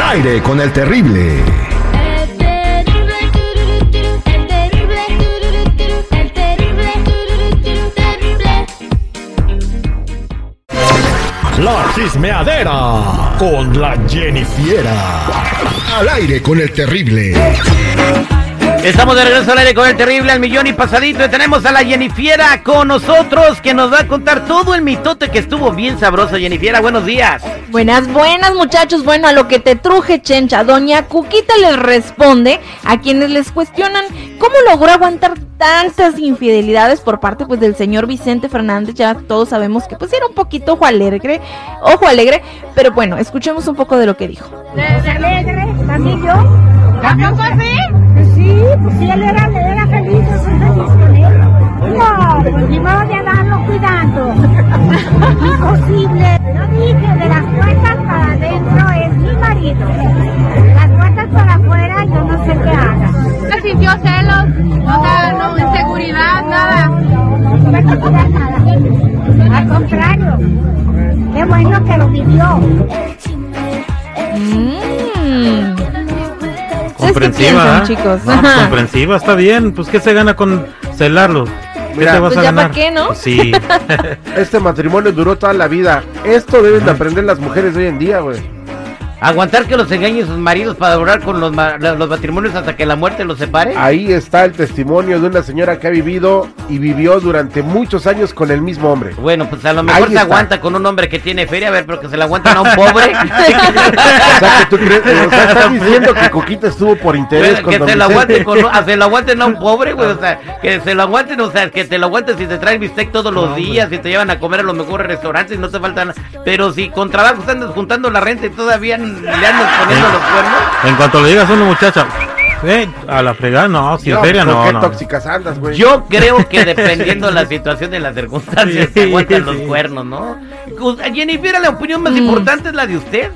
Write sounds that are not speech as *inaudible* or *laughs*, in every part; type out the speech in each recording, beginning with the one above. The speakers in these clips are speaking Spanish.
aire con el terrible. La chismeadera con la Jennifiera. Al aire con el terrible. Estamos de regreso al aire con el terrible al millón y pasadito. Y tenemos a la Jennifiera con nosotros que nos va a contar todo el mitote que estuvo bien sabroso. Jennifiera, buenos días. Buenas, buenas muchachos. Bueno, a lo que te truje, chencha. Doña Cuquita les responde a quienes les cuestionan cómo logró aguantar tantas infidelidades por parte pues del señor Vicente Fernández. Ya todos sabemos que pues era un poquito ojo alegre, ojo alegre. Pero bueno, escuchemos un poco de lo que dijo. alegre, también yo. ¿También fue así? Sí, pues sí, él era, era feliz, yo soy feliz con él. No, pues ni modo de andarlo cuidando. Imposible. Yo dije, de las puertas para adentro es mi marido. De las puertas para afuera yo no sé qué haga. ¿No sintió celos? O sea, no, inseguridad, nada. No, no cuidar nada. Al contrario, qué bueno que lo vivió. Mmm. Comprensiva, piensan, ¿eh? chicos? No, Ajá. comprensiva, está bien. Pues, ¿qué se gana con celarlo? ¿Qué Mira, te vas Pues a ya ganar? pa' qué, ¿no? Pues sí. *laughs* Este matrimonio duró toda la vida. Esto deben de aprender las mujeres de hoy en día, güey. Aguantar que los engañen sus maridos para durar con los, ma- los matrimonios hasta que la muerte los separe. Ahí está el testimonio de una señora que ha vivido y vivió durante muchos años con el mismo hombre. Bueno, pues a lo Ahí mejor se está. aguanta con un hombre que tiene feria, a ver, pero que se le aguantan a un pobre. *laughs* O sea, que tú crees, o sea, estás diciendo que Coquita estuvo por interés Bueno, con que se lo Vicente. aguanten con, a- se lo aguanten a un pobre, güey, o sea, *laughs* que se lo aguanten, o sea, que te lo aguanten si te traen bistec todos los No, días, si te llevan a comer a los mejores restaurantes y no te faltan, pero si con trabajo andas juntando la renta y todavía le andas poniendo los cuernos, En cuanto le digas a una muchacha, eh, a la fregada, no, si en No, feria pues, no, qué no. tóxicas andas, güey. yo creo que *laughs* dependiendo la situación de las circunstancias, Sí, se aguantan los cuernos, ¿no? Jennifer, la opinión más Mm. importante es la de usted.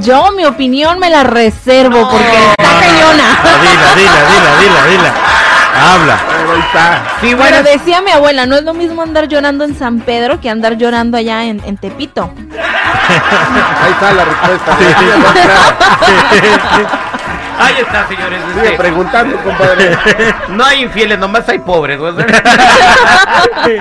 Yo mi opinión me la reservo porque está cañona. Dila, dila, dila, dila, dila. Habla. Pero ahí está. Sí, Bueno, bueno, decía mi abuela, no es lo mismo andar llorando en San Pedro que andar llorando allá en, en Tepito. *laughs* Ahí está la respuesta. *laughs* ahí está, señores. Sigue este, preguntando, compadre. *laughs* No hay infieles, nomás hay pobres. Ay,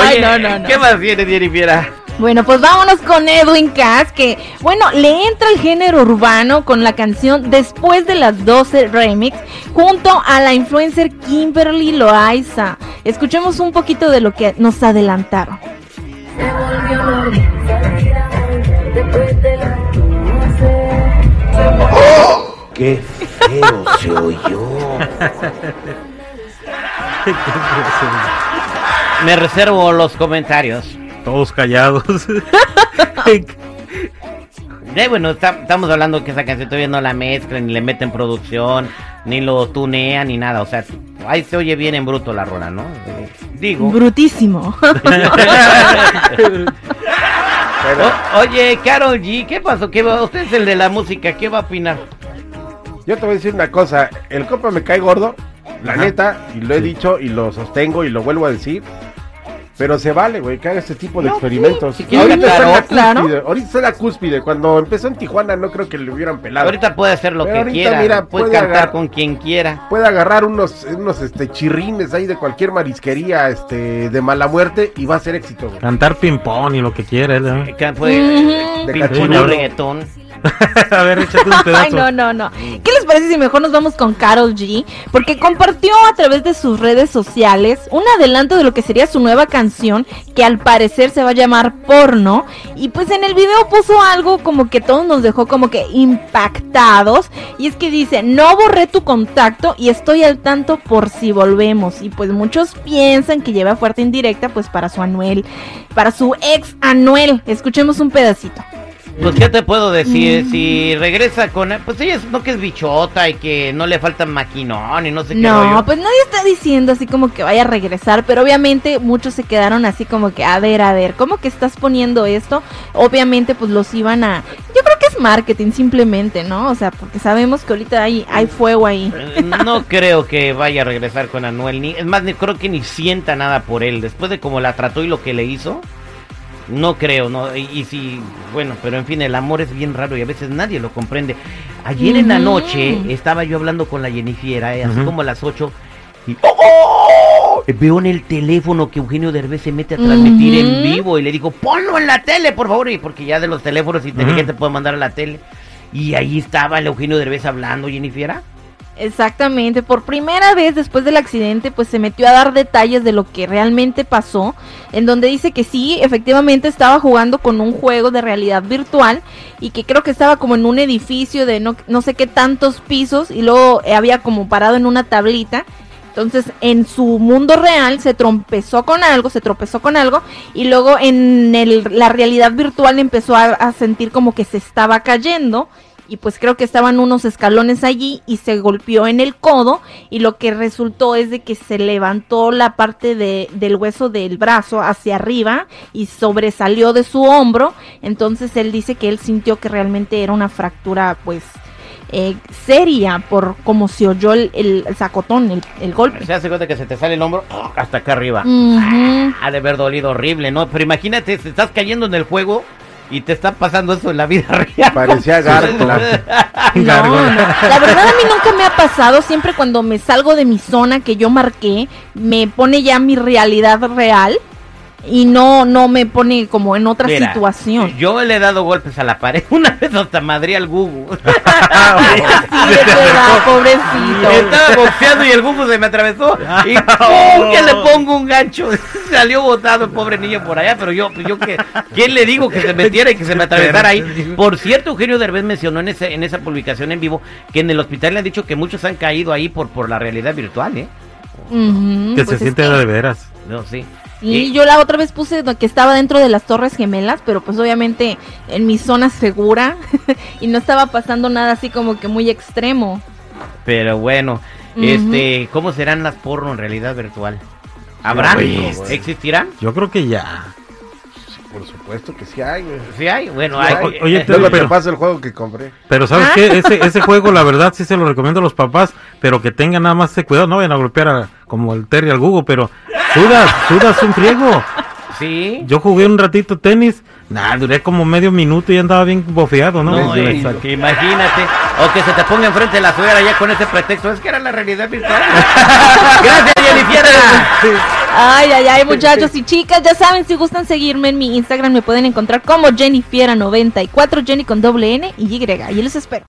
Oye, no, no, no. ¿qué más tiene, Jennifer? Bueno, pues vámonos con Edwin Cass, que, bueno, le entra el género urbano con la canción Después de las 12 Remix, junto a la influencer Kimberly Loaiza. Escuchemos un poquito de lo que nos adelantaron. Qué feo se oyó. *laughs* Me reservo los comentarios. Todos callados. *laughs* Eh, bueno, está- estamos hablando que esa canción todavía no la mezclan, ni le meten producción, ni lo tunean, ni nada. O sea, ahí se oye bien en bruto la rola, ¿no? Eh, Digo. Brutísimo. *laughs* Pero, O- oye, Carol G, ¿qué pasó? ¿Qué va? Usted es el de la música, ¿qué va a opinar? yo te voy a decir una cosa. El copa me cae gordo, la Ajá. neta, y lo he dicho y lo sostengo y lo vuelvo a decir. Pero se vale, güey, que haga este tipo de No, experimentos. sí, si quiere ahorita, está en la cantar, claro. cúspide, ahorita está la cúspide. Cuando empezó en Tijuana no creo que le hubieran pelado. Ahorita puede hacer lo Pero que ahorita, quiera, mira, puede puede cantar con quien quiera. Puede agarrar unos, unos este, chirrines ahí de cualquier marisquería este, de mala muerte y va a ser éxito, güey. Cantar ping-pong y lo que quiera. ¿eh? Puede, Ujú. De reggaetón. *laughs* a ver, échate un *laughs* pedazo. Ay, no, no, no. ¿Qué les parece si mejor nos vamos con Carol G? Porque compartió a través de sus redes sociales un adelanto de lo que sería su nueva canción, que al parecer se va a llamar Porno. Y pues en el video puso algo como que todos nos dejó como que impactados. Y es que dice, no borré tu contacto y estoy al tanto por si volvemos. Y pues muchos piensan que lleva fuerte indirecta pues para su Anuel, para su ex Anuel. Escuchemos un pedacito. Pues, ¿qué te puedo Mm. decir? Si regresa con... Pues ella es, no que es bichota y que no le falta maquinón y no sé qué No, rollo. pues nadie está diciendo así como que vaya a regresar, pero obviamente muchos se quedaron así como que, a ver, a ver, ¿cómo que estás poniendo esto? Obviamente pues los iban a... Yo creo que es marketing simplemente, ¿no? O sea, porque sabemos que ahorita hay, hay fuego ahí. Eh, No *laughs* creo que vaya a regresar con Anuel. Ni, es más, ni, creo que ni sienta nada por él. Después de cómo la trató y lo que le hizo, No creo, no. Y, y si, bueno, pero en fin, el amor es bien raro y a veces nadie lo comprende. Ayer en la noche estaba yo hablando con la Jennifiera, eh, así Ujú. como a las 8, y ¡Oh! veo en el teléfono que Eugenio Derbez se mete a transmitir en vivo y le digo, ponlo en la tele, por favor, y porque ya de los teléfonos inteligentes puedo mandar a la tele. Y ahí estaba el Eugenio Derbez hablando, Jennifiera. Exactamente, por primera vez después del accidente pues se metió a dar detalles de lo que realmente pasó, en donde dice que sí, efectivamente estaba jugando con un juego de realidad virtual y que creo que estaba como en un edificio de no, no sé qué tantos pisos y luego había como parado en una tablita. Entonces, en su mundo real se trompezó con algo, se tropezó con algo y luego en el- la realidad virtual empezó a sentir como que se estaba cayendo y pues creo que estaban unos escalones allí y se golpeó en el codo y lo que resultó es de que se levantó la parte de, del hueso del brazo hacia arriba y sobresalió de su hombro, entonces él dice que él sintió que realmente era una fractura pues eh, seria por como se oyó el, el sacotón, el, el golpe. Se hace cuenta que se te sale el hombro hasta acá arriba. Ujú. Ha de haber dolido horrible, ¿no? Pero imagínate, te estás cayendo en el juego y te está pasando eso en la vida *laughs* real. Parecía gárgola. No, no. La verdad a mí nunca me ha pasado, siempre cuando me salgo de mi zona que yo marqué, me pone ya mi realidad real y no no me pone como en otra Mira, situación. Yo le he dado golpes a la pared. *laughs* Una vez hasta madre al Gugu. *laughs* Sí, verdad, pobrecito. Estaba boxeando y el Gugu se me atravesó. Y *laughs* ¡pum! que le pongo un gancho. Salió botado el pobre niño por allá. Pero yo, yo que, ¿quién le digo que se metiera y que se me atravesara ahí? Por cierto, Eugenio Derbez mencionó en, ese, en esa publicación en vivo que en el hospital le han dicho que muchos han caído ahí por, por la realidad virtual, ¿eh? Que pues se es siente que- de veras. No, sí. Y yo la otra vez puse que estaba dentro de las Torres Gemelas, pero pues obviamente en mi zona segura *laughs* y no estaba pasando nada así como que muy extremo. Pero bueno, este, ¿cómo serán las porno en realidad virtual? ¿Habrá? Oye, güey. ¿Existirán? Yo creo que ya. Por supuesto que sí hay, güey. Sí hay, bueno, Sí hay. hay. Oye, Luego pero- te paso el juego que compré. Pero ¿sabes Ah. qué? Ese, ese juego, la verdad, sí se lo recomiendo a los papás, pero que tengan nada más ese cuidado, no vayan a golpear a- como el Terry al Google, pero sudas, sudas un friego. sí. Yo jugué un ratito tenis, nada, duré como medio minuto y ya andaba bien bofeado, ¿no? No, Sí, que imagínate, o que se te ponga enfrente de la suegra ya con ese pretexto, es que era la realidad virtual. *laughs* Gracias, Jennifer. Ay, ay, ay, muchachos y chicas, ya saben, si gustan seguirme en mi Instagram me pueden encontrar como Jennifiera94, Jenny con doble N y Y, y les espero.